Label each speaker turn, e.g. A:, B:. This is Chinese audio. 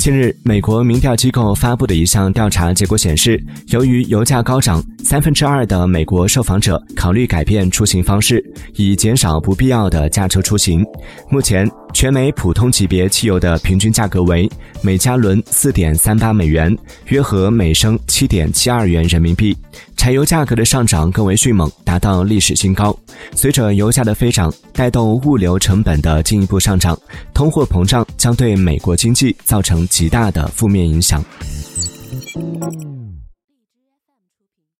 A: 近日，美国民调机构发布的一项调查结果显示，由于油价高涨，三分之二的美国受访者考虑改变出行方式，以减少不必要的驾车出行。目前，全美普通级别汽油的平均价格为每加仑四点三八美元，约合每升七点七二元人民币。柴油价格的上涨更为迅猛，达到历史新高。随着油价的飞涨，带动物流成本的进一步上涨，通货膨胀将对美国经济造成极大的负面影响。